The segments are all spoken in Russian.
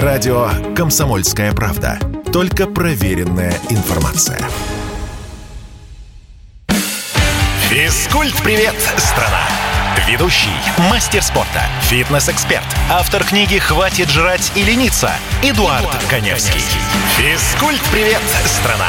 Радио «Комсомольская правда». Только проверенная информация. Физкульт-привет, страна! Ведущий, мастер спорта, фитнес-эксперт, автор книги «Хватит жрать и лениться» Эдуард, Эдуард Коневский. Физкульт-привет, страна!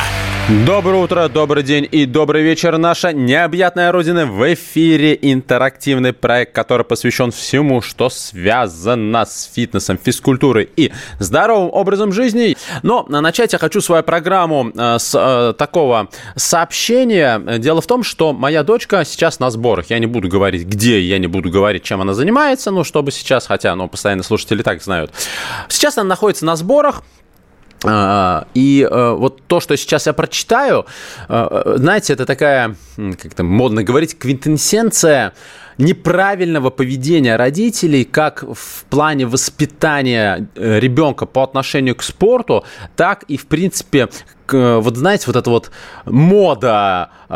Доброе утро, добрый день и добрый вечер. Наша необъятная Родина в эфире. Интерактивный проект, который посвящен всему, что связано с фитнесом, физкультурой и здоровым образом жизни. Но начать я хочу свою программу э, с э, такого сообщения. Дело в том, что моя дочка сейчас на сборах. Я не буду говорить, где, я не буду говорить, чем она занимается, ну, чтобы сейчас, хотя, ну, постоянно слушатели так знают. Сейчас она находится на сборах, и э, вот то, что сейчас я прочитаю, э, знаете, это такая, как там модно говорить, квинтэссенция неправильного поведения родителей как в плане воспитания э, ребенка по отношению к спорту, так и, в принципе, вот знаете, вот эта вот мода э,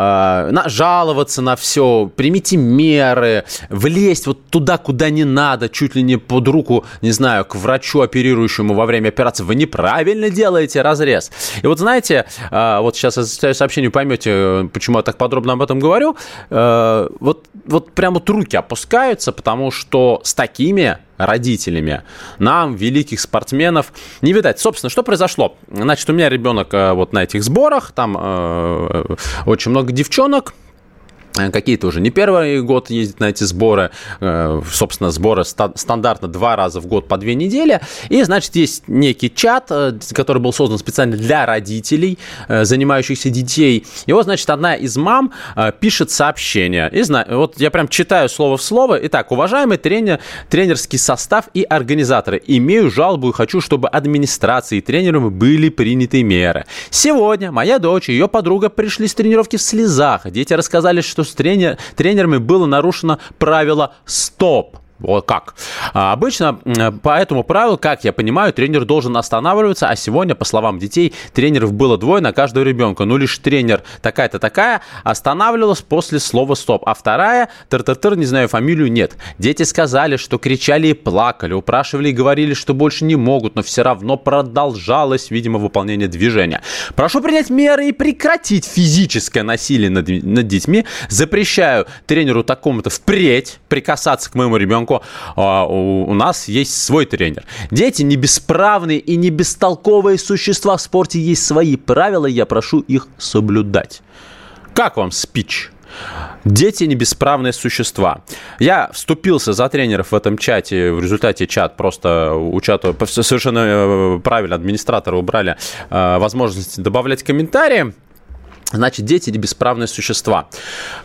на, жаловаться на все, примите меры, влезть вот туда, куда не надо, чуть ли не под руку, не знаю, к врачу, оперирующему во время операции, вы неправильно делаете разрез. И вот знаете, э, вот сейчас я зачитаю сообщение, поймете, почему я так подробно об этом говорю, э, вот, вот прям вот руки опускаются, потому что с такими родителями. Нам, великих спортсменов, не видать. Собственно, что произошло? Значит, у меня ребенок э, вот на этих сборах, там э, очень много девчонок, какие-то уже не первый год ездят на эти сборы. Э, собственно, сборы стандартно два раза в год по две недели. И, значит, есть некий чат, э, который был создан специально для родителей, занимающихся детей. И вот, значит, одна из мам пишет сообщение. И вот я прям читаю слово в слово. Итак, уважаемый тренер, тренерский состав и организаторы, имею жалобу и хочу, чтобы администрации и тренерам были приняты меры. Сегодня моя дочь и ее подруга пришли с тренировки в слезах. Дети рассказали, что с тренер, тренерами было нарушено правило «стоп». Вот как. А обычно по этому правилу, как я понимаю, тренер должен останавливаться, а сегодня, по словам детей, тренеров было двое на каждого ребенка. Ну, лишь тренер такая-то такая останавливалась после слова «стоп», а вторая, тыр-тыр-тыр, не знаю фамилию, нет. Дети сказали, что кричали и плакали, упрашивали и говорили, что больше не могут, но все равно продолжалось, видимо, выполнение движения. Прошу принять меры и прекратить физическое насилие над, над детьми. Запрещаю тренеру такому-то впредь прикасаться к моему ребенку ребенку, а, у нас есть свой тренер. Дети не бесправные и не бестолковые существа. В спорте есть свои правила, я прошу их соблюдать. Как вам спич? Дети не бесправные существа. Я вступился за тренеров в этом чате. В результате чат просто у чата совершенно э, правильно администраторы убрали э, возможность добавлять комментарии. Значит, дети – бесправные существа.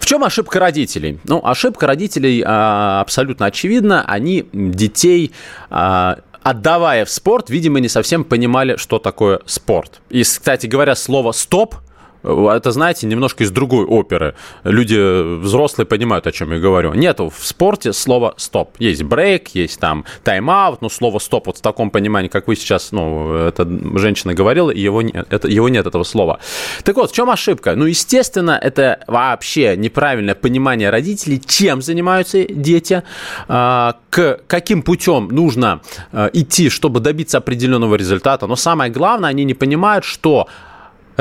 В чем ошибка родителей? Ну, ошибка родителей а, абсолютно очевидна. Они детей а, отдавая в спорт, видимо, не совсем понимали, что такое спорт. И, кстати говоря, слово «стоп» Это, знаете, немножко из другой оперы. Люди взрослые понимают, о чем я говорю. Нету в спорте слова «стоп». Есть брейк, есть там тайм-аут, но слово «стоп» вот в таком понимании, как вы сейчас, ну, эта женщина говорила, его нет, это, его нет этого слова. Так вот, в чем ошибка? Ну, естественно, это вообще неправильное понимание родителей, чем занимаются дети, а, к каким путем нужно а, идти, чтобы добиться определенного результата. Но самое главное, они не понимают, что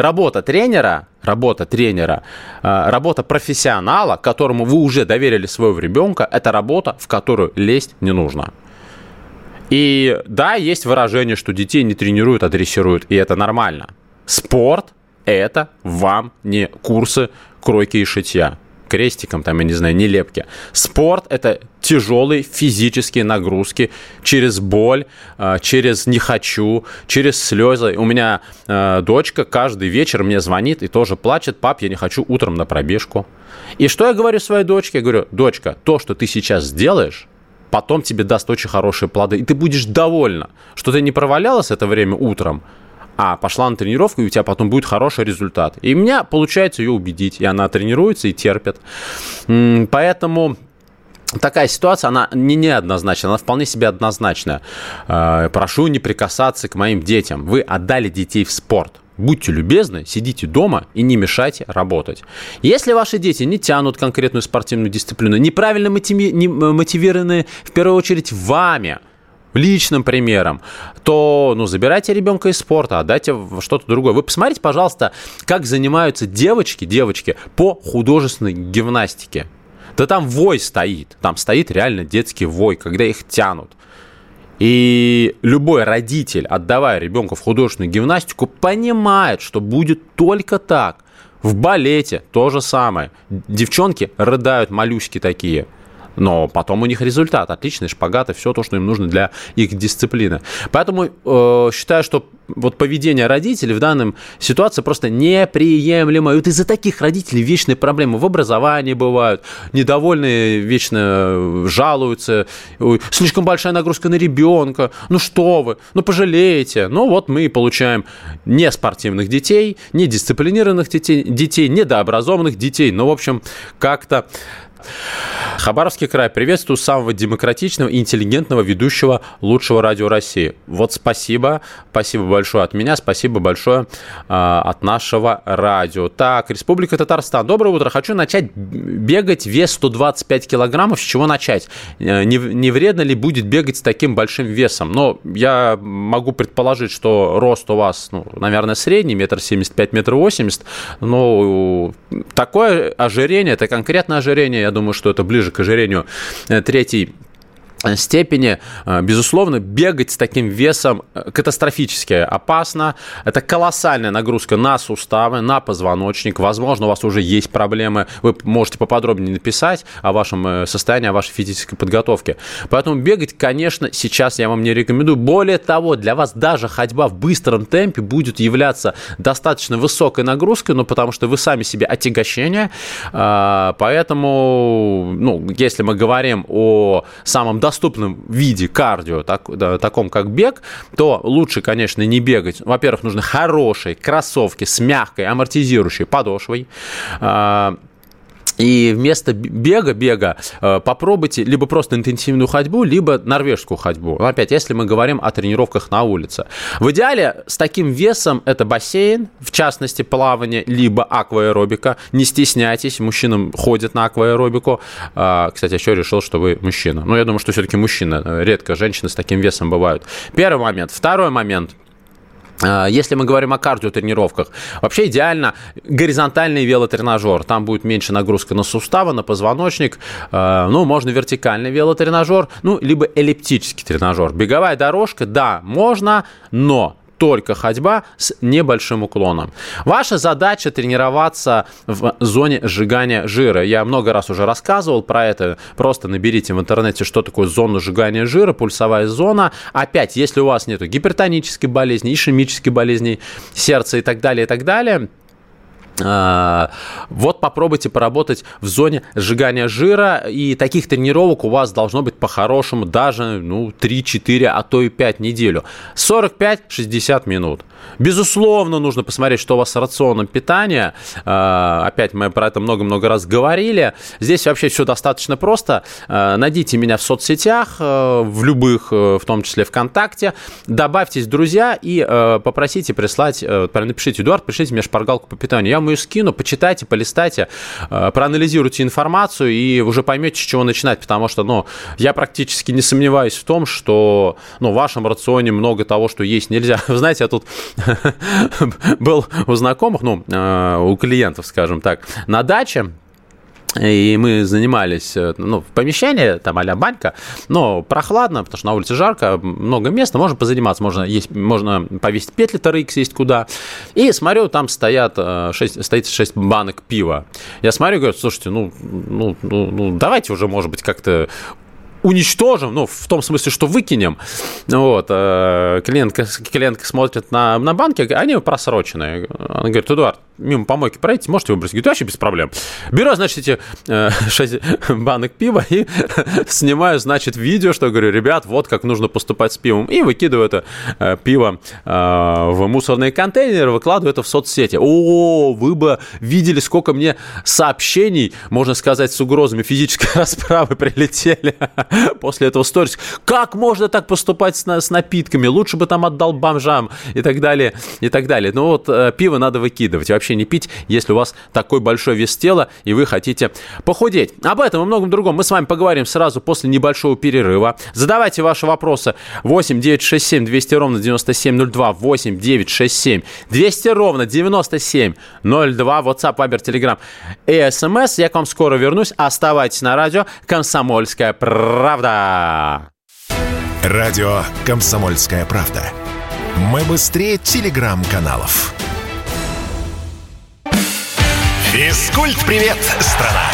Работа тренера, работа тренера, э, работа профессионала, которому вы уже доверили своего ребенка, это работа, в которую лезть не нужно. И да, есть выражение, что детей не тренируют, а дрессируют, и это нормально. Спорт – это вам не курсы кройки и шитья крестиком, там, я не знаю, нелепки. Спорт – это тяжелые физические нагрузки через боль, а, через «не хочу», через слезы. У меня а, дочка каждый вечер мне звонит и тоже плачет, пап, я не хочу утром на пробежку. И что я говорю своей дочке? Я говорю, дочка, то, что ты сейчас сделаешь, потом тебе даст очень хорошие плоды, и ты будешь довольна, что ты не провалялась это время утром, а пошла на тренировку, и у тебя потом будет хороший результат. И у меня получается ее убедить, и она тренируется и терпит. Поэтому такая ситуация, она не неоднозначна, она вполне себе однозначная. Э, прошу не прикасаться к моим детям. Вы отдали детей в спорт. Будьте любезны, сидите дома и не мешайте работать. Если ваши дети не тянут конкретную спортивную дисциплину, неправильно мотивированы в первую очередь вами – личным примером, то ну, забирайте ребенка из спорта, отдайте что-то другое. Вы посмотрите, пожалуйста, как занимаются девочки, девочки по художественной гимнастике. Да там вой стоит, там стоит реально детский вой, когда их тянут. И любой родитель, отдавая ребенка в художественную гимнастику, понимает, что будет только так. В балете то же самое. Девчонки рыдают, малюськи такие – но потом у них результат. Отличный шпагат и все то, что им нужно для их дисциплины. Поэтому э, считаю, что вот поведение родителей в данном ситуации просто неприемлемо. И вот из-за таких родителей вечные проблемы в образовании бывают, недовольные вечно жалуются, Ой, слишком большая нагрузка на ребенка, ну что вы, ну пожалеете. Ну вот мы и получаем не спортивных детей, не дисциплинированных детей, детей, недообразованных детей. Ну, в общем, как-то Хабаровский край приветствую самого демократичного и интеллигентного ведущего лучшего радио России. Вот спасибо, спасибо большое от меня, спасибо большое э, от нашего радио. Так, Республика Татарстан. Доброе утро. Хочу начать бегать вес 125 килограммов. С чего начать? Э, не, не вредно ли будет бегать с таким большим весом? Но я могу предположить, что рост у вас, ну, наверное, средний, метр семьдесят пять, метр восемьдесят. Но такое ожирение, это конкретное ожирение, думаю, что это ближе к ожирению. Э, третий степени, э, безусловно, бегать с таким весом э, катастрофически опасно. Это колоссальная нагрузка на суставы, на позвоночник. Возможно, у вас уже есть проблемы. Вы можете поподробнее написать о вашем э, состоянии, о вашей физической подготовке. Поэтому бегать, конечно, сейчас я вам не рекомендую. Более того, для вас даже ходьба в быстром темпе будет являться достаточно высокой нагрузкой, ну, потому что вы сами себе отягощение. Поэтому, ну, если мы говорим о самом достаточном доступном виде кардио, так, да, таком как бег, то лучше, конечно, не бегать. Во-первых, нужны хорошие кроссовки с мягкой амортизирующей подошвой. А, и вместо бега, бега э, попробуйте либо просто интенсивную ходьбу, либо норвежскую ходьбу. Опять, если мы говорим о тренировках на улице. В идеале с таким весом это бассейн, в частности плавание, либо акваэробика. Не стесняйтесь, мужчинам ходят на акваэробику. А, кстати, еще решил, что вы мужчина. Но я думаю, что все-таки мужчина. Редко женщины с таким весом бывают. Первый момент. Второй момент – если мы говорим о кардиотренировках, вообще идеально горизонтальный велотренажер. Там будет меньше нагрузка на суставы, на позвоночник. А, ну, можно вертикальный велотренажер, ну, либо эллиптический тренажер. Беговая дорожка, да, можно, но только ходьба с небольшим уклоном. Ваша задача тренироваться в зоне сжигания жира. Я много раз уже рассказывал про это. Просто наберите в интернете, что такое зона сжигания жира, пульсовая зона. Опять, если у вас нет гипертонической болезни, ишемической болезни сердца и так далее, и так далее, вот попробуйте поработать в зоне сжигания жира, и таких тренировок у вас должно быть по-хорошему даже ну, 3-4, а то и 5 неделю. 45-60 минут. Безусловно, нужно посмотреть, что у вас с рационом питания. А, опять мы про это много-много раз говорили. Здесь вообще все достаточно просто. А, найдите меня в соцсетях, в любых, в том числе ВКонтакте, добавьтесь друзья и попросите прислать, напишите, Эдуард, пришлите мне шпаргалку по питанию. Я вам ее скину, почитайте, полистайте, э, проанализируйте информацию и уже поймете, с чего начинать, потому что, ну, я практически не сомневаюсь в том, что, ну, в вашем рационе много того, что есть нельзя. Вы знаете, я тут был у знакомых, ну, э, у клиентов, скажем так, на даче, и мы занимались э, ну, в помещении, там а банька, но прохладно, потому что на улице жарко, много места, можно позаниматься, можно, есть, можно повесить петли TRX есть куда. И смотрю, там стоят 6, э, стоит 6 банок пива. Я смотрю, говорю, слушайте, ну, ну, ну, ну давайте уже, может быть, как-то уничтожим, ну, в том смысле, что выкинем. Вот, э, клиентка, клиентка смотрит на, на банки, они просроченные. Она говорит, Эдуард, мимо помойки пройти, можете выбросить? Говорит, вообще без проблем. Беру, значит, эти э, 6 банок пива и снимаю, значит, видео, что говорю, ребят, вот как нужно поступать с пивом. И выкидываю это э, пиво э, в мусорные контейнеры, выкладываю это в соцсети. О, вы бы видели, сколько мне сообщений, можно сказать, с угрозами физической расправы прилетели после этого сторис. Как можно так поступать с, с напитками? Лучше бы там отдал бомжам и так далее, и так далее. Ну вот, э, пиво надо выкидывать. Вообще вообще не пить, если у вас такой большой вес тела и вы хотите похудеть. Об этом и многом другом мы с вами поговорим сразу после небольшого перерыва. Задавайте ваши вопросы 8 967 200 ровно 9702 8 967 200 ровно 9702 WhatsApp, Viber, Telegram и СМС. Я к вам скоро вернусь. Оставайтесь на радио «Комсомольская правда». Радио «Комсомольская правда». Мы быстрее телеграм-каналов. Физкульт-привет, страна!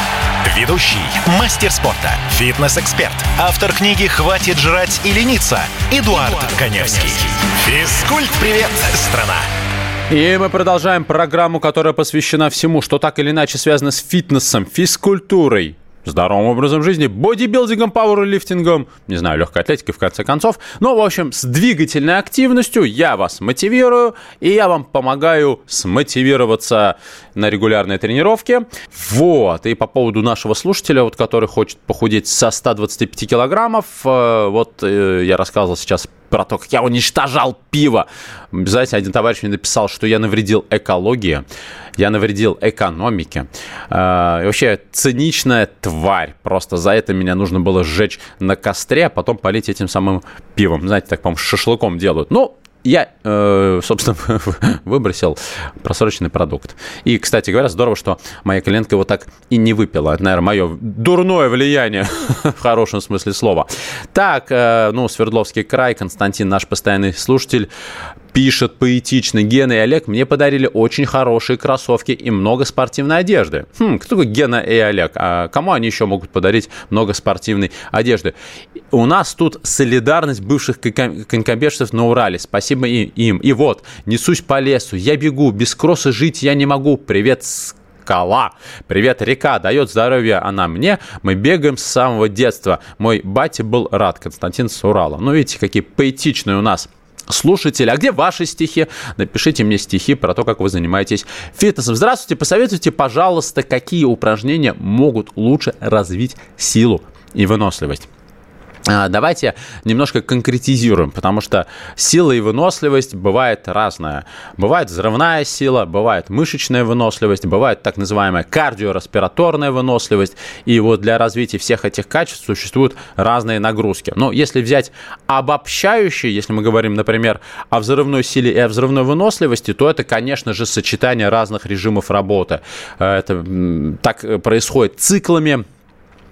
Ведущий, мастер спорта, фитнес-эксперт, автор книги «Хватит жрать и лениться» Эдуард, Эдуард Коневский. Физкульт-привет, страна! И мы продолжаем программу, которая посвящена всему, что так или иначе связано с фитнесом, физкультурой, здоровым образом жизни, бодибилдингом, пауэрлифтингом, не знаю, легкой атлетикой в конце концов. Ну, в общем, с двигательной активностью я вас мотивирую, и я вам помогаю смотивироваться на регулярные тренировки. Вот, и по поводу нашего слушателя, вот, который хочет похудеть со 125 килограммов, э, вот э, я рассказывал сейчас про то, как я уничтожал пиво. Знаете, один товарищ мне написал, что я навредил экологии, я навредил экономике. Э, вообще, циничная тварь. Просто за это меня нужно было сжечь на костре, а потом полить этим самым пивом. Знаете, так, по-моему, шашлыком делают. Ну, я, э, собственно, выбросил просроченный продукт. И, кстати говоря, здорово, что моя клиентка его так и не выпила. Это, наверное, мое дурное влияние в хорошем смысле слова. Так, э, ну, Свердловский край, Константин, наш постоянный слушатель, пишет поэтично. Гена и Олег мне подарили очень хорошие кроссовки и много спортивной одежды. Хм, кто такой Гена и Олег? А кому они еще могут подарить много спортивной одежды? У нас тут солидарность бывших конькобежцев на Урале. Спасибо им. И вот, несусь по лесу, я бегу, без кросса жить я не могу. Привет, скала. Привет, река, дает здоровье она мне. Мы бегаем с самого детства. Мой батя был рад, Константин с Урала. Ну, видите, какие поэтичные у нас слушатели. А где ваши стихи? Напишите мне стихи про то, как вы занимаетесь фитнесом. Здравствуйте, посоветуйте, пожалуйста, какие упражнения могут лучше развить силу и выносливость. А, давайте немножко конкретизируем, потому что сила и выносливость бывает разная. Бывает взрывная сила, бывает мышечная выносливость, бывает так называемая кардиореспираторная выносливость. И вот для развития всех этих качеств существуют разные нагрузки. Но если взять обобщающие, если мы говорим, например, о взрывной силе и о взрывной выносливости, то это, конечно же, сочетание разных режимов работы. Э, это так происходит циклами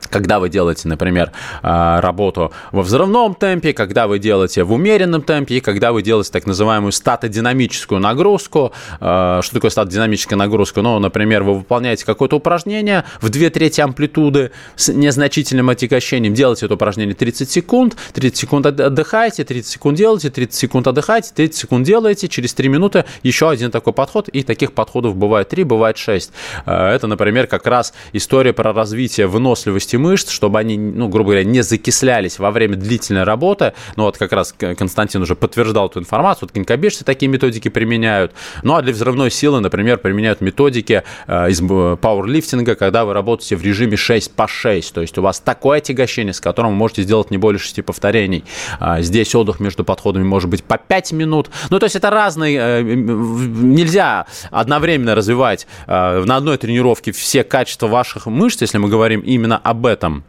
когда вы делаете, например, а, работу во взрывном темпе, когда вы делаете в умеренном темпе и когда вы делаете так называемую статодинамическую нагрузку. А, что такое статодинамическая нагрузка? Ну, например, вы выполняете какое-то упражнение в 2 трети амплитуды с незначительным отягощением, делаете это упражнение 30 секунд, 30 секунд отдыхаете, 30 секунд делаете, 30 секунд отдыхаете, 30 секунд делаете, через 3 минуты еще один такой подход, и таких подходов бывает 3, бывает 6. А, это, например, как раз история про развитие выносливости кости мышц, чтобы они, ну, грубо говоря, не закислялись во время длительной работы. Ну, вот как раз Константин уже подтверждал эту информацию. Вот конькобежцы такие методики применяют. Ну, а для взрывной силы, например, применяют методики э, из э, пауэрлифтинга, когда вы работаете в режиме 6 по 6. То есть у вас такое отягощение, с которым вы можете сделать не более 6 повторений. А здесь отдых между подходами может быть по 5 минут. Ну, то есть это разные... Э, нельзя одновременно развивать на одной тренировке все качества ваших мышц, если мы говорим именно об этом.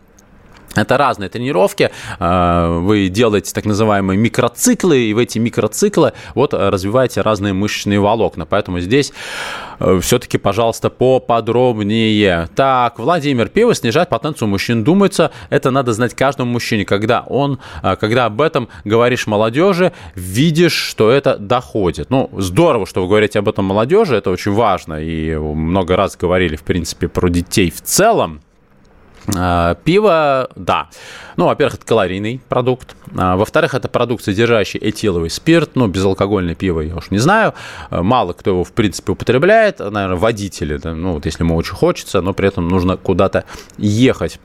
Это разные тренировки. А, вы делаете так называемые микроциклы, и в эти микроциклы вот развиваете разные мышечные волокна. Поэтому здесь э, все-таки, пожалуйста, поподробнее. Так, Владимир, пиво снижает потенцию мужчин. Думается, это надо знать каждому мужчине. Когда он, когда об этом говоришь молодежи, видишь, что это доходит. Ну, здорово, что вы говорите об этом молодежи, это очень важно. И много раз говорили, в принципе, про детей в целом. А, пиво, да. Ну, во-первых, это калорийный продукт. А, во-вторых, это продукт, содержащий этиловый спирт. Ну, безалкогольное пиво я уж не знаю. А, мало кто его, в принципе, употребляет. Наверное, водители, ну, вот если ему очень хочется, но при этом нужно куда-то ехать.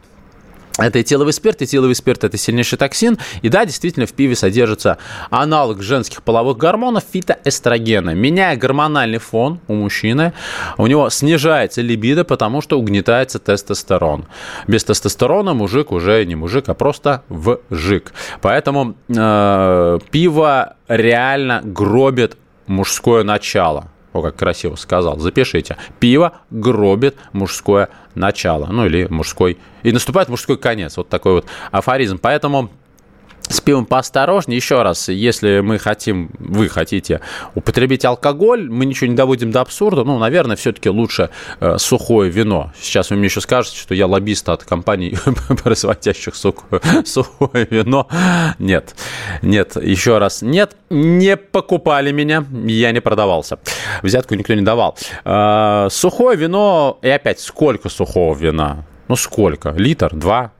Это этиловый спирт. Этиловый спирт – это сильнейший токсин. И да, действительно, в пиве содержится аналог женских половых гормонов – фитоэстрогена. Меняя гормональный фон у мужчины, у него снижается либидо, потому что угнетается тестостерон. Без тестостерона мужик уже не мужик, а просто вжик. Поэтому э, пиво реально гробит мужское начало о, как красиво сказал, запишите. Пиво гробит мужское начало, ну или мужской, и наступает мужской конец, вот такой вот афоризм. Поэтому с пивом поосторожнее. Еще раз, если мы хотим, вы хотите употребить алкоголь, мы ничего не доводим до абсурда. Ну, наверное, все-таки лучше э, сухое вино. Сейчас вы мне еще скажете, что я лоббист от компаний, производящих сухое, сухое вино. Нет, нет, еще раз, нет, не покупали меня, я не продавался. Взятку никто не давал. Э, сухое вино, и опять, сколько сухого вина? Ну, сколько? Литр? Два?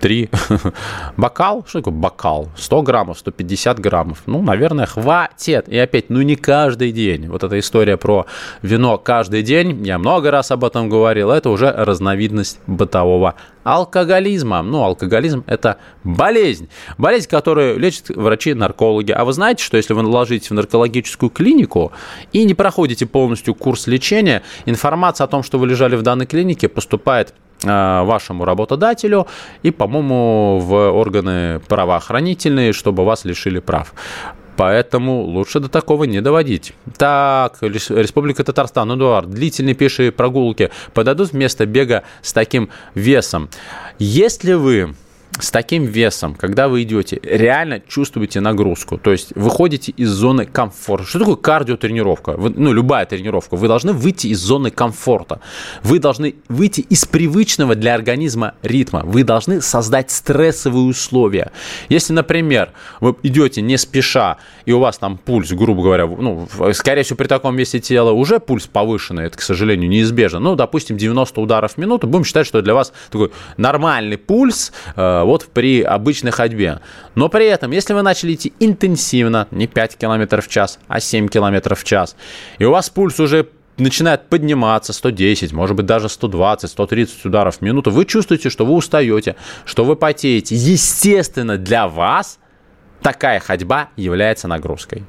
Три. Бокал? Что такое бокал? 100 граммов, 150 граммов. Ну, наверное, хватит. И опять, ну не каждый день. Вот эта история про вино каждый день, я много раз об этом говорил, это уже разновидность бытового алкоголизма. Ну, алкоголизм – это болезнь. Болезнь, которую лечат врачи-наркологи. А вы знаете, что если вы ложитесь в наркологическую клинику и не проходите полностью курс лечения, информация о том, что вы лежали в данной клинике, поступает вашему работодателю и, по-моему, в органы правоохранительные, чтобы вас лишили прав. Поэтому лучше до такого не доводить. Так, Республика Татарстан, Эдуард, длительные пешие прогулки подадут вместо бега с таким весом. Если вы с таким весом, когда вы идете, реально чувствуете нагрузку. То есть выходите из зоны комфорта. Что такое кардиотренировка? Вы, ну, любая тренировка. Вы должны выйти из зоны комфорта. Вы должны выйти из привычного для организма ритма. Вы должны создать стрессовые условия. Если, например, вы идете не спеша, и у вас там пульс, грубо говоря, ну, скорее всего, при таком весе тела уже пульс повышенный, это, к сожалению, неизбежно. Ну, допустим, 90 ударов в минуту, будем считать, что для вас такой нормальный пульс, э, вот при обычной ходьбе. Но при этом, если вы начали идти интенсивно, не 5 км в час, а 7 км в час, и у вас пульс уже начинает подниматься 110, может быть даже 120, 130 ударов в минуту, вы чувствуете, что вы устаете, что вы потеете. Естественно, для вас такая ходьба является нагрузкой.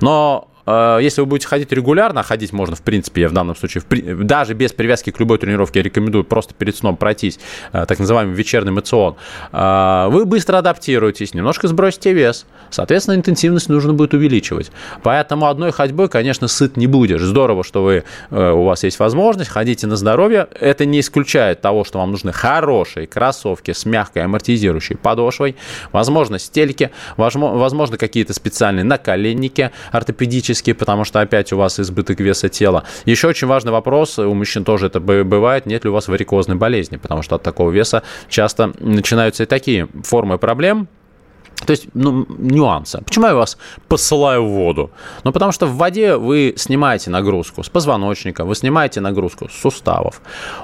Но если вы будете ходить регулярно, а ходить можно, в принципе, я в данном случае, даже без привязки к любой тренировке, я рекомендую просто перед сном пройтись, э, так называемый вечерний мацион, э, вы быстро адаптируетесь, немножко сбросите вес, соответственно, интенсивность нужно будет увеличивать. Поэтому одной ходьбой, конечно, сыт не будешь. Здорово, что вы, у вас есть возможность, ходите на здоровье. Это не исключает того, что вам нужны хорошие кроссовки с мягкой амортизирующей подошвой, возможно, стельки, возможно, какие-то специальные наколенники ортопедические, физически, потому что опять у вас избыток веса тела. Еще очень важный вопрос, у мужчин тоже это бывает, нет ли у вас варикозной болезни, потому что от такого веса часто начинаются и такие формы проблем, то есть, ну, нюансы. Почему я вас посылаю в воду? Ну, потому что в воде вы снимаете нагрузку с позвоночника, вы снимаете нагрузку с суставов.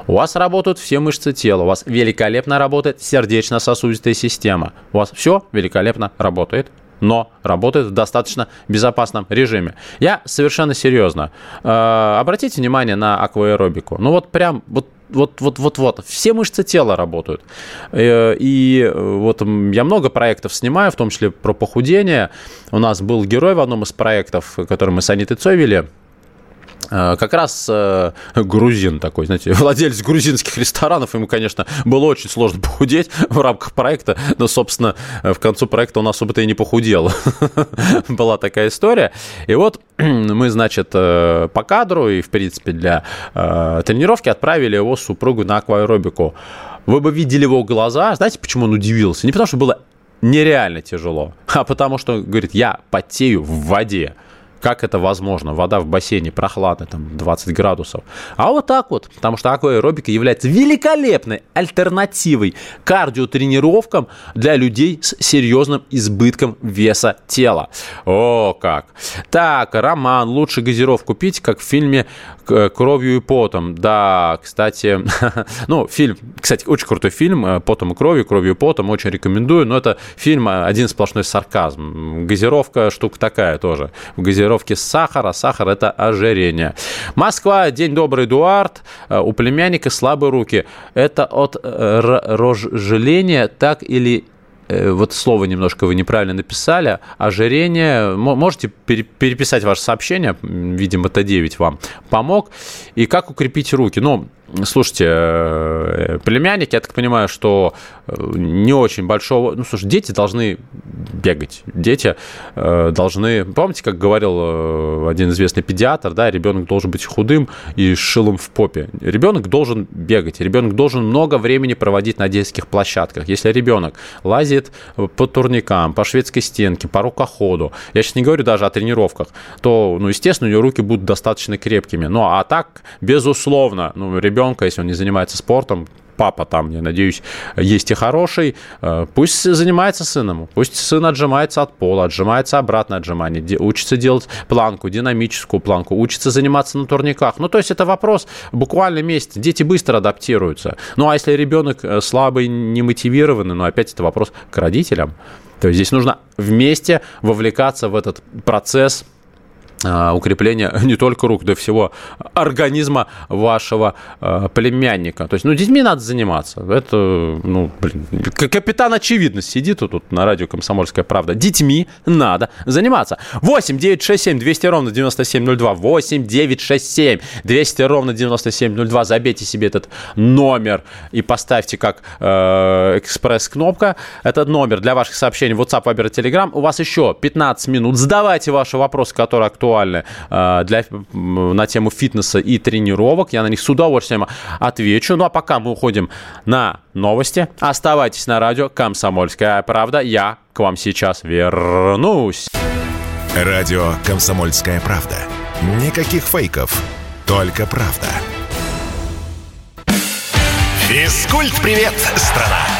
У вас работают все мышцы тела, у вас великолепно работает сердечно-сосудистая система. У вас все великолепно работает но работает в достаточно безопасном режиме. Я совершенно серьезно. Э, обратите внимание на акваэробику. Ну вот прям вот вот, вот, вот, вот, все мышцы тела работают. Э, и вот я много проектов снимаю, в том числе про похудение. У нас был герой в одном из проектов, который мы с Анитой Цой вели, Э, как раз э, грузин такой, знаете, владелец грузинских ресторанов, ему, конечно, было очень сложно похудеть в рамках проекта, но, собственно, в концу проекта он особо-то и не похудел. Была такая история. И вот мы, значит, э, по кадру и, в принципе, для тренировки отправили его супругу на акваэробику. Вы бы видели его глаза. Знаете, почему он удивился? Не потому, что было нереально тяжело, а потому что, говорит, я потею в воде. Как это возможно? Вода в бассейне прохладная, там 20 градусов. А вот так вот, потому что акваэробика является великолепной альтернативой кардиотренировкам для людей с серьезным избытком веса тела. О, как! Так, Роман, лучше газировку пить, как в фильме «Кровью и потом». Да, кстати, ну, фильм, кстати, очень крутой фильм э, «Потом и кровью», «Кровью и потом», очень рекомендую, но это фильм э, один сплошной сарказм. Газировка штука такая тоже. В газировке сахара. Сахар – это ожирение. Москва. День добрый, Эдуард. Э, у племянника слабые руки. Это от э, рожжеления так или э, вот слово немножко вы неправильно написали, ожирение, можете переписать ваше сообщение, видимо, это 9 вам помог, и как укрепить руки, ну, слушайте, э, племянники, я так понимаю, что э, не очень большого... Ну, слушай, дети должны бегать. Дети э, должны... Помните, как говорил один известный педиатр, да, ребенок должен быть худым и шилом в попе. Ребенок должен бегать, ребенок должен много времени проводить на детских площадках. Если ребенок лазит по турникам, по шведской стенке, по рукоходу, я сейчас не говорю даже о тренировках, то, ну, естественно, у него руки будут достаточно крепкими. Ну, а так, безусловно, ну, ребенка, если он не занимается спортом, папа там, я надеюсь, есть и хороший, э, пусть занимается сыном, пусть сын отжимается от пола, отжимается обратно отжимание, учится делать планку, динамическую планку, учится заниматься на турниках. Ну, то есть это вопрос буквально месяц. Дети быстро адаптируются. Ну, а если ребенок э, слабый, не мотивированный, ну, опять это вопрос к родителям. То есть здесь нужно вместе вовлекаться в этот процесс укрепления не только рук, да всего организма вашего э, племянника. То есть, ну, детьми надо заниматься. Это, ну, блин, капитан очевидность сидит тут на радио «Комсомольская правда». Детьми надо заниматься. 8 9 6 7 200 ровно 9702. 8 9 6 7 200 ровно 9702. Забейте себе этот номер и поставьте как э, экспресс-кнопка. Этот номер для ваших сообщений WhatsApp, Viber Telegram. У вас еще 15 минут. Задавайте ваши вопросы, которые актуальны актуальны э, для, на тему фитнеса и тренировок. Я на них с удовольствием отвечу. Ну а пока мы уходим на новости. Оставайтесь на радио «Комсомольская правда». Я к вам сейчас вернусь. Радио «Комсомольская правда». Никаких фейков, только правда. Физкульт-привет, страна!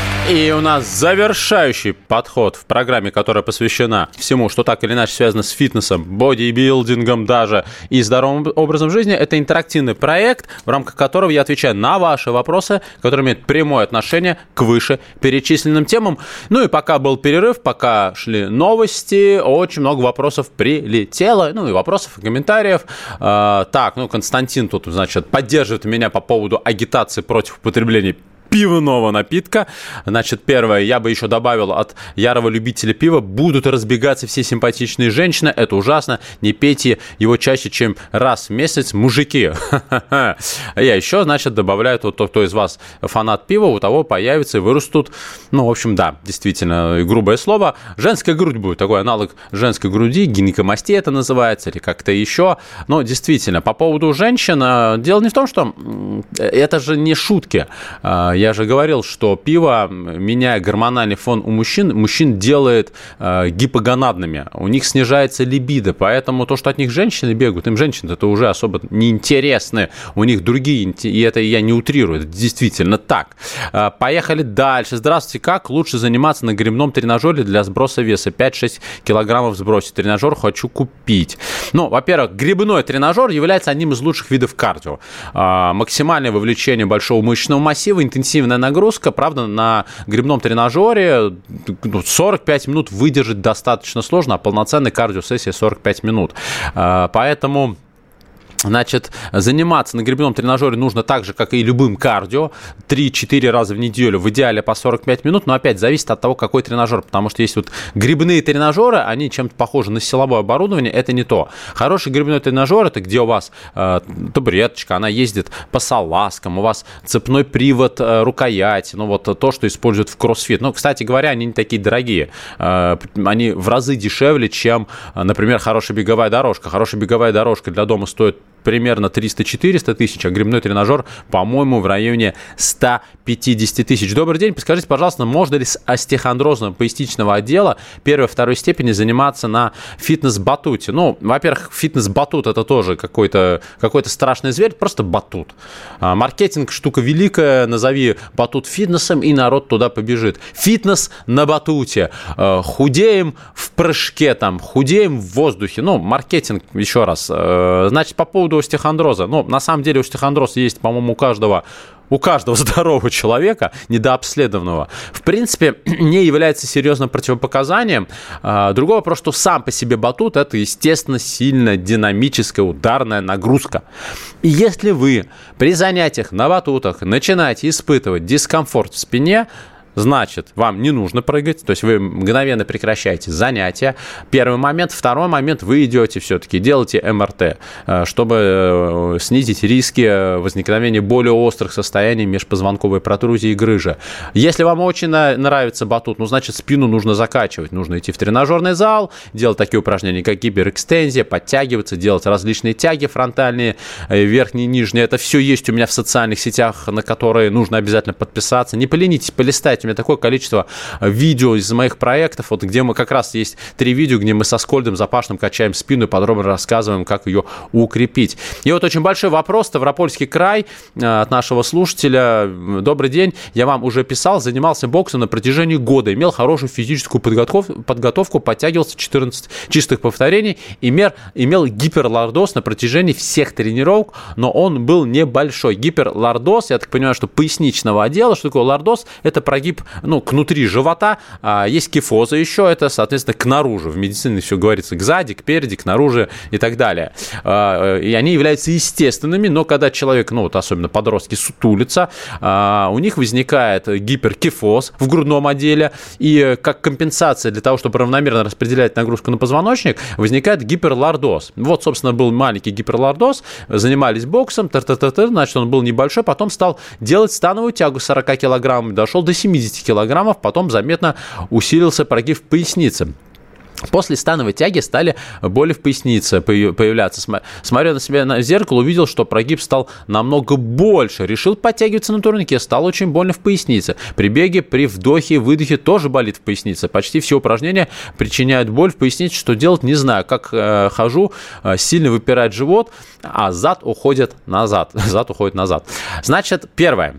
И у нас завершающий подход в программе, которая посвящена всему, что так или иначе связано с фитнесом, бодибилдингом даже и здоровым образом жизни. Это интерактивный проект, в рамках которого я отвечаю на ваши вопросы, которые имеют прямое отношение к выше перечисленным темам. Ну и пока был перерыв, пока шли новости, очень много вопросов прилетело, ну и вопросов и комментариев. А, так, ну Константин тут, значит, поддерживает меня по поводу агитации против употребления пивного напитка. Значит, первое, я бы еще добавил от ярого любителя пива, будут разбегаться все симпатичные женщины, это ужасно, не пейте его чаще, чем раз в месяц, мужики. Я еще, значит, добавляю, вот кто из вас фанат пива, у того появится и вырастут, ну, в общем, да, действительно, грубое слово, женская грудь будет, такой аналог женской груди, гинекомастия это называется, или как-то еще, но действительно, по поводу женщин, э, дело не в том, что это же не шутки, э, я же говорил, что пиво, меняя гормональный фон у мужчин, мужчин делает э, гипогонадными. У них снижается либидо, поэтому то, что от них женщины бегают, им женщины это уже особо неинтересны. У них другие, и это я не утрирую, это действительно так. Э, поехали дальше. Здравствуйте, как лучше заниматься на грибном тренажере для сброса веса? 5-6 килограммов сбросить. Тренажер хочу купить. Ну, во-первых, грибной тренажер является одним из лучших видов кардио. Э, максимальное вовлечение большого мышечного массива, интенсивность интенсивная нагрузка, правда, на грибном тренажере 45 ну, минут выдержать достаточно сложно, а полноценная кардиосессия 45 минут. А, поэтому Значит, заниматься на гребном тренажере нужно так же, как и любым кардио, 3-4 раза в неделю, в идеале по 45 минут, но опять зависит от того, какой тренажер, потому что есть вот грибные тренажеры, они чем-то похожи на силовое оборудование, это не то. Хороший грибной тренажер, это где у вас э, табуреточка, она ездит по салазкам, у вас цепной привод э, рукояти, ну вот то, что используют в кроссфит. Ну, кстати говоря, они не такие дорогие, э, они в разы дешевле, чем, например, хорошая беговая дорожка. Хорошая беговая дорожка для дома стоит примерно 300-400 тысяч, а грибной тренажер, по-моему, в районе 150 тысяч. Добрый день, подскажите, пожалуйста, можно ли с остеохондрозом поясничного отдела первой-второй степени заниматься на фитнес-батуте? Ну, во-первых, фитнес-батут это тоже какой-то какой страшный зверь, просто батут. А, маркетинг штука великая, назови батут фитнесом, и народ туда побежит. Фитнес на батуте. А, худеем в прыжке, там, худеем в воздухе. Ну, маркетинг, еще раз. А, значит, по поводу поводу остеохондроза. Ну, на самом деле остеохондроз есть, по-моему, у каждого у каждого здорового человека, недообследованного, в принципе, не является серьезным противопоказанием. А, другой вопрос, что сам по себе батут – это, естественно, сильная динамическая ударная нагрузка. И если вы при занятиях на батутах начинаете испытывать дискомфорт в спине, значит, вам не нужно прыгать, то есть вы мгновенно прекращаете занятия. Первый момент. Второй момент, вы идете все-таки, делаете МРТ, э, чтобы э, снизить риски возникновения более острых состояний межпозвонковой протрузии и грыжи. Если вам очень нравится батут, ну, значит, спину нужно закачивать. Нужно идти в тренажерный зал, делать такие упражнения, как гиперэкстензия, подтягиваться, делать различные тяги фронтальные, э, верхние, нижние. Это все есть у меня в социальных сетях, на которые нужно обязательно подписаться. Не поленитесь, полистайте. У меня такое количество э, видео из моих проектов, вот где мы как раз есть три видео, где мы со Скольдом Запашным качаем спину и подробно рассказываем, как ее укрепить. И вот очень большой вопрос, Ставропольский край э, от нашего слушателя. Добрый день, я вам уже писал, занимался боксом на протяжении года, имел хорошую физическую подготовку, подготовку подтягивался 14 чистых повторений, имел, имел гиперлордоз на протяжении всех тренировок, но он был небольшой. Гиперлордоз, я так понимаю, что поясничного отдела, что такое лордоз? Это прогиб, ну, внутри живота, а есть кифоза еще, это, соответственно, к наружу. В медицине все говорится к сзади, к переди, к наружу и так далее. А, и они являются естественными, но когда человек, ну, вот особенно подростки, сутулится, а, у них возникает гиперкифоз в грудном отделе, и как компенсация для того, чтобы равномерно распределять нагрузку на позвоночник, возникает гиперлордоз. Вот, собственно, был маленький гиперлордоз, занимались боксом, тар -тар -тар, значит, он был небольшой, потом стал делать становую тягу 40 килограмм, дошел до 70 килограммов, потом заметно усилился прогиб поясницы. После становой тяги стали боли в пояснице появляться. Смотря на себя на зеркало, увидел, что прогиб стал намного больше. Решил подтягиваться на турнике, стало очень больно в пояснице. При беге, при вдохе выдохе тоже болит в пояснице. Почти все упражнения причиняют боль в пояснице. Что делать, не знаю. Как э, хожу, э, сильно выпирает живот, а зад уходит назад. Зад уходит назад. Значит, первое.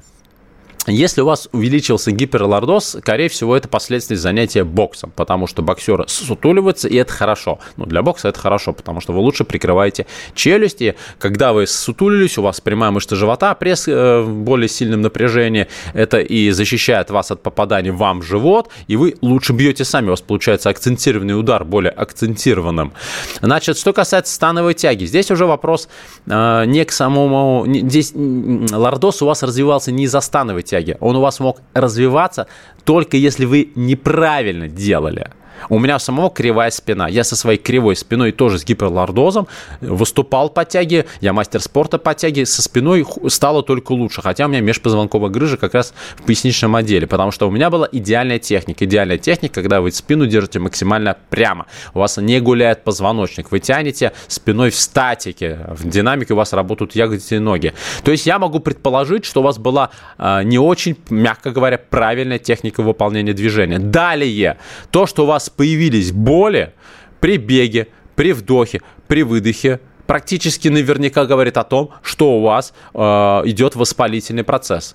Если у вас увеличился гиперлордоз, скорее всего, это последствия занятия боксом, потому что боксеры сутуливаются, и это хорошо. Ну, для бокса это хорошо, потому что вы лучше прикрываете челюсти. Когда вы сутулились, у вас прямая мышца живота, пресс э, в более сильном напряжении, это и защищает вас от попадания вам в живот, и вы лучше бьете сами, у вас получается акцентированный удар, более акцентированным. Значит, что касается становой тяги, здесь уже вопрос э, не к самому... Здесь лордоз у вас развивался не из-за становой тяги. Он у вас мог развиваться только если вы неправильно делали. У меня самого кривая спина. Я со своей кривой спиной тоже с гиперлордозом выступал по тяге. Я мастер спорта по тяге. Со спиной стало только лучше. Хотя у меня межпозвонковая грыжа как раз в поясничном отделе. Потому что у меня была идеальная техника. Идеальная техника, когда вы спину держите максимально прямо. У вас не гуляет позвоночник. Вы тянете спиной в статике. В динамике у вас работают ягодицы и ноги. То есть я могу предположить, что у вас была э, не очень, мягко говоря, правильная техника выполнения движения. Далее, то, что у вас появились боли при беге, при вдохе, при выдохе, практически наверняка говорит о том, что у вас э, идет воспалительный процесс.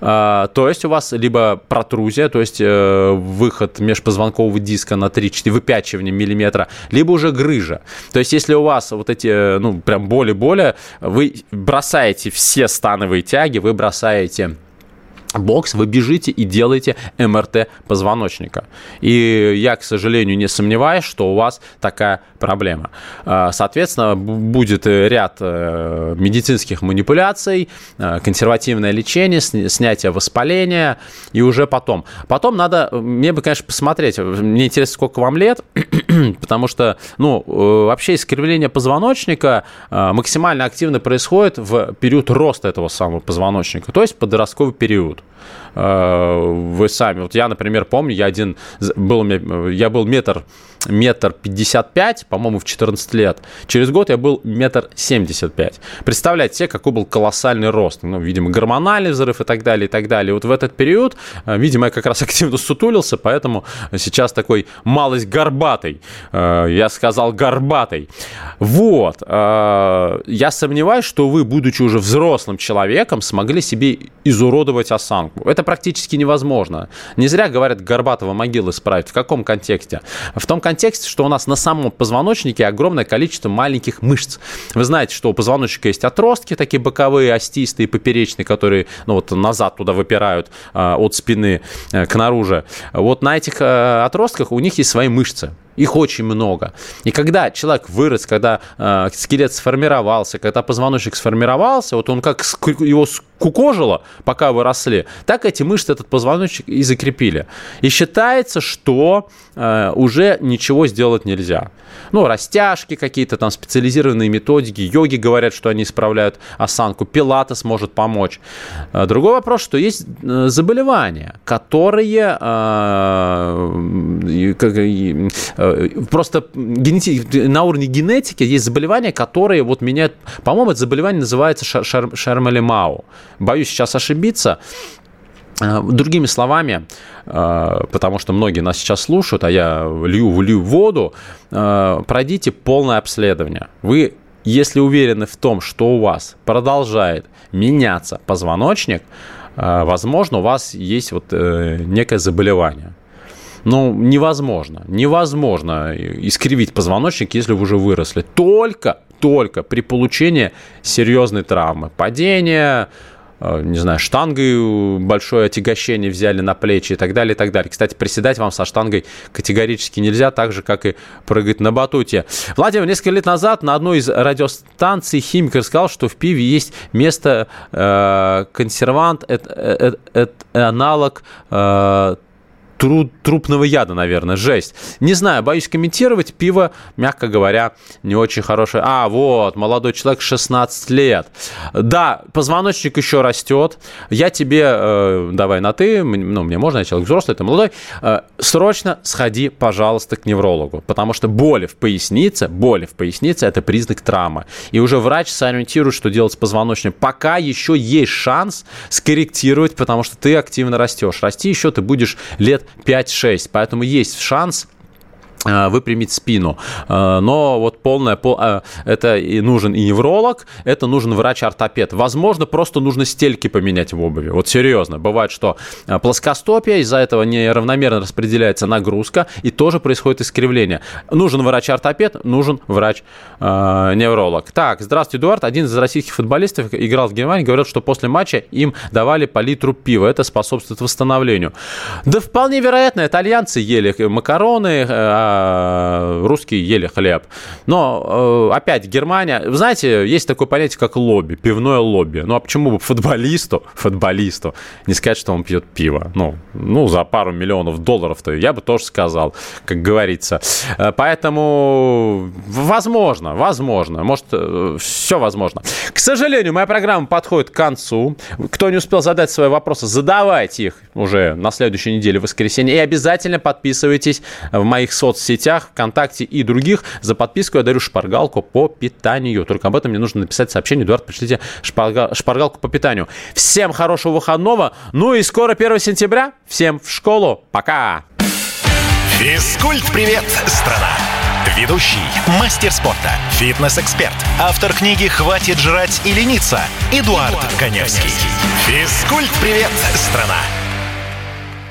Э, то есть у вас либо протрузия, то есть э, выход межпозвонкового диска на 3-4, выпячивание миллиметра, либо уже грыжа. То есть если у вас вот эти, э, ну, прям боли-боли, вы бросаете все становые тяги, вы бросаете бокс, вы бежите и делаете МРТ позвоночника. И я, к сожалению, не сомневаюсь, что у вас такая проблема. А, соответственно, будет ряд э, медицинских манипуляций, э, консервативное лечение, снятие воспаления, и уже потом. Потом надо, мне бы, конечно, посмотреть, мне интересно, сколько вам лет, потому что, ну, э, вообще искривление позвоночника максимально активно происходит в период роста этого самого позвоночника, то есть подростковый период. episode. Вы сами. Вот я, например, помню, я один был, я был метр метр пятьдесят пять, по-моему, в 14 лет. Через год я был метр семьдесят пять. Представляете себе, какой был колоссальный рост. Ну, видимо, гормональный взрыв и так далее, и так далее. Вот в этот период, э, видимо, я как раз активно сутулился, поэтому сейчас такой малость горбатый. Э, я сказал горбатый. Вот. Я сомневаюсь, что вы, будучи уже взрослым человеком, смогли себе изуродовать осанку. Это практически невозможно. Не зря говорят, Горбатова могилы справить. В каком контексте? В том контексте, что у нас на самом позвоночнике огромное количество маленьких мышц. Вы знаете, что у позвоночника есть отростки, такие боковые, остистые, поперечные, которые ну, вот назад туда выпирают э, от спины э, к наружу. Вот на этих э, отростках у них есть свои мышцы. Их очень много. И когда человек вырос, когда э, скелет сформировался, когда позвоночник сформировался, вот он как его кукожило, пока вы росли, так эти мышцы этот позвоночник и закрепили. И считается, что э, уже ничего сделать нельзя. Ну, растяжки какие-то, там специализированные методики, йоги говорят, что они исправляют осанку, пилатес может помочь. Э, другой вопрос, что есть э, заболевания, которые э, э, просто генети... на уровне генетики есть заболевания, которые вот меняют, по-моему, это заболевание называется шар шар Шармалемау. Боюсь сейчас ошибиться. Э, другими словами, э, потому что многие нас сейчас слушают, а я лью, лью воду, э, пройдите полное обследование. Вы, если уверены в том, что у вас продолжает меняться позвоночник, возможно, у вас есть вот некое заболевание. Ну, невозможно, невозможно искривить позвоночник, если вы уже выросли. Только, только при получении серьезной травмы. Падение, Э, не знаю, штангой большое отягощение взяли на плечи и так далее, и так далее. Кстати, приседать вам со штангой категорически нельзя, так же, как и прыгать на батуте. Владимир, несколько лет назад на одной из радиостанций химик рассказал, что в пиве есть место э, консервант, это, это, это аналог э, тру, трупного яда, наверное, жесть. Не знаю, боюсь комментировать. Пиво, мягко говоря, не очень хорошее. А, вот, молодой человек, 16 лет. Да, позвоночник еще растет. Я тебе, э, давай на ты, ну, мне можно, я человек взрослый, ты молодой, э, срочно сходи, пожалуйста, к неврологу, потому что боли в пояснице, боли в пояснице – это признак травмы. И уже врач сориентирует, что делать с позвоночным. Пока еще есть шанс скорректировать, потому что ты активно растешь. Расти еще ты будешь лет 5-6. Поэтому есть шанс выпрямить спину. Э, но вот полная, э, это и нужен и невролог, это нужен врач-ортопед. Возможно, просто нужно стельки поменять в обуви. Вот серьезно. Бывает, что плоскостопие, из-за этого неравномерно распределяется нагрузка, и тоже происходит искривление. Нужен врач-ортопед, нужен врач-невролог. Так, здравствуйте, Эдуард. Один из российских футболистов играл в Германии, говорят, что после матча им давали по литру пива. Это способствует восстановлению. Да вполне вероятно, итальянцы ели макароны, русские ели хлеб. Но, э, опять, Германия... Вы знаете, есть такое понятие, как лобби, пивное лобби. Ну, а почему бы футболисту, футболисту не сказать, что он пьет пиво? Ну, ну за пару миллионов долларов-то я бы тоже сказал, как говорится. Э, поэтому, возможно, возможно, может, э, все возможно. К сожалению, моя программа подходит к концу. Кто не успел задать свои вопросы, задавайте их уже на следующей неделе, в воскресенье. И обязательно подписывайтесь в моих соцсетях соцсетях, ВКонтакте и других. За подписку я дарю шпаргалку по питанию. Только об этом мне нужно написать сообщение. Эдуард, пришлите шпарга... шпаргалку по питанию. Всем хорошего выходного. Ну и скоро 1 сентября. Всем в школу. Пока. Физкульт-привет, страна! Ведущий, мастер спорта, фитнес-эксперт, автор книги «Хватит жрать и лениться» Эдуард, Эдуард Коневский. Физкульт-привет, страна!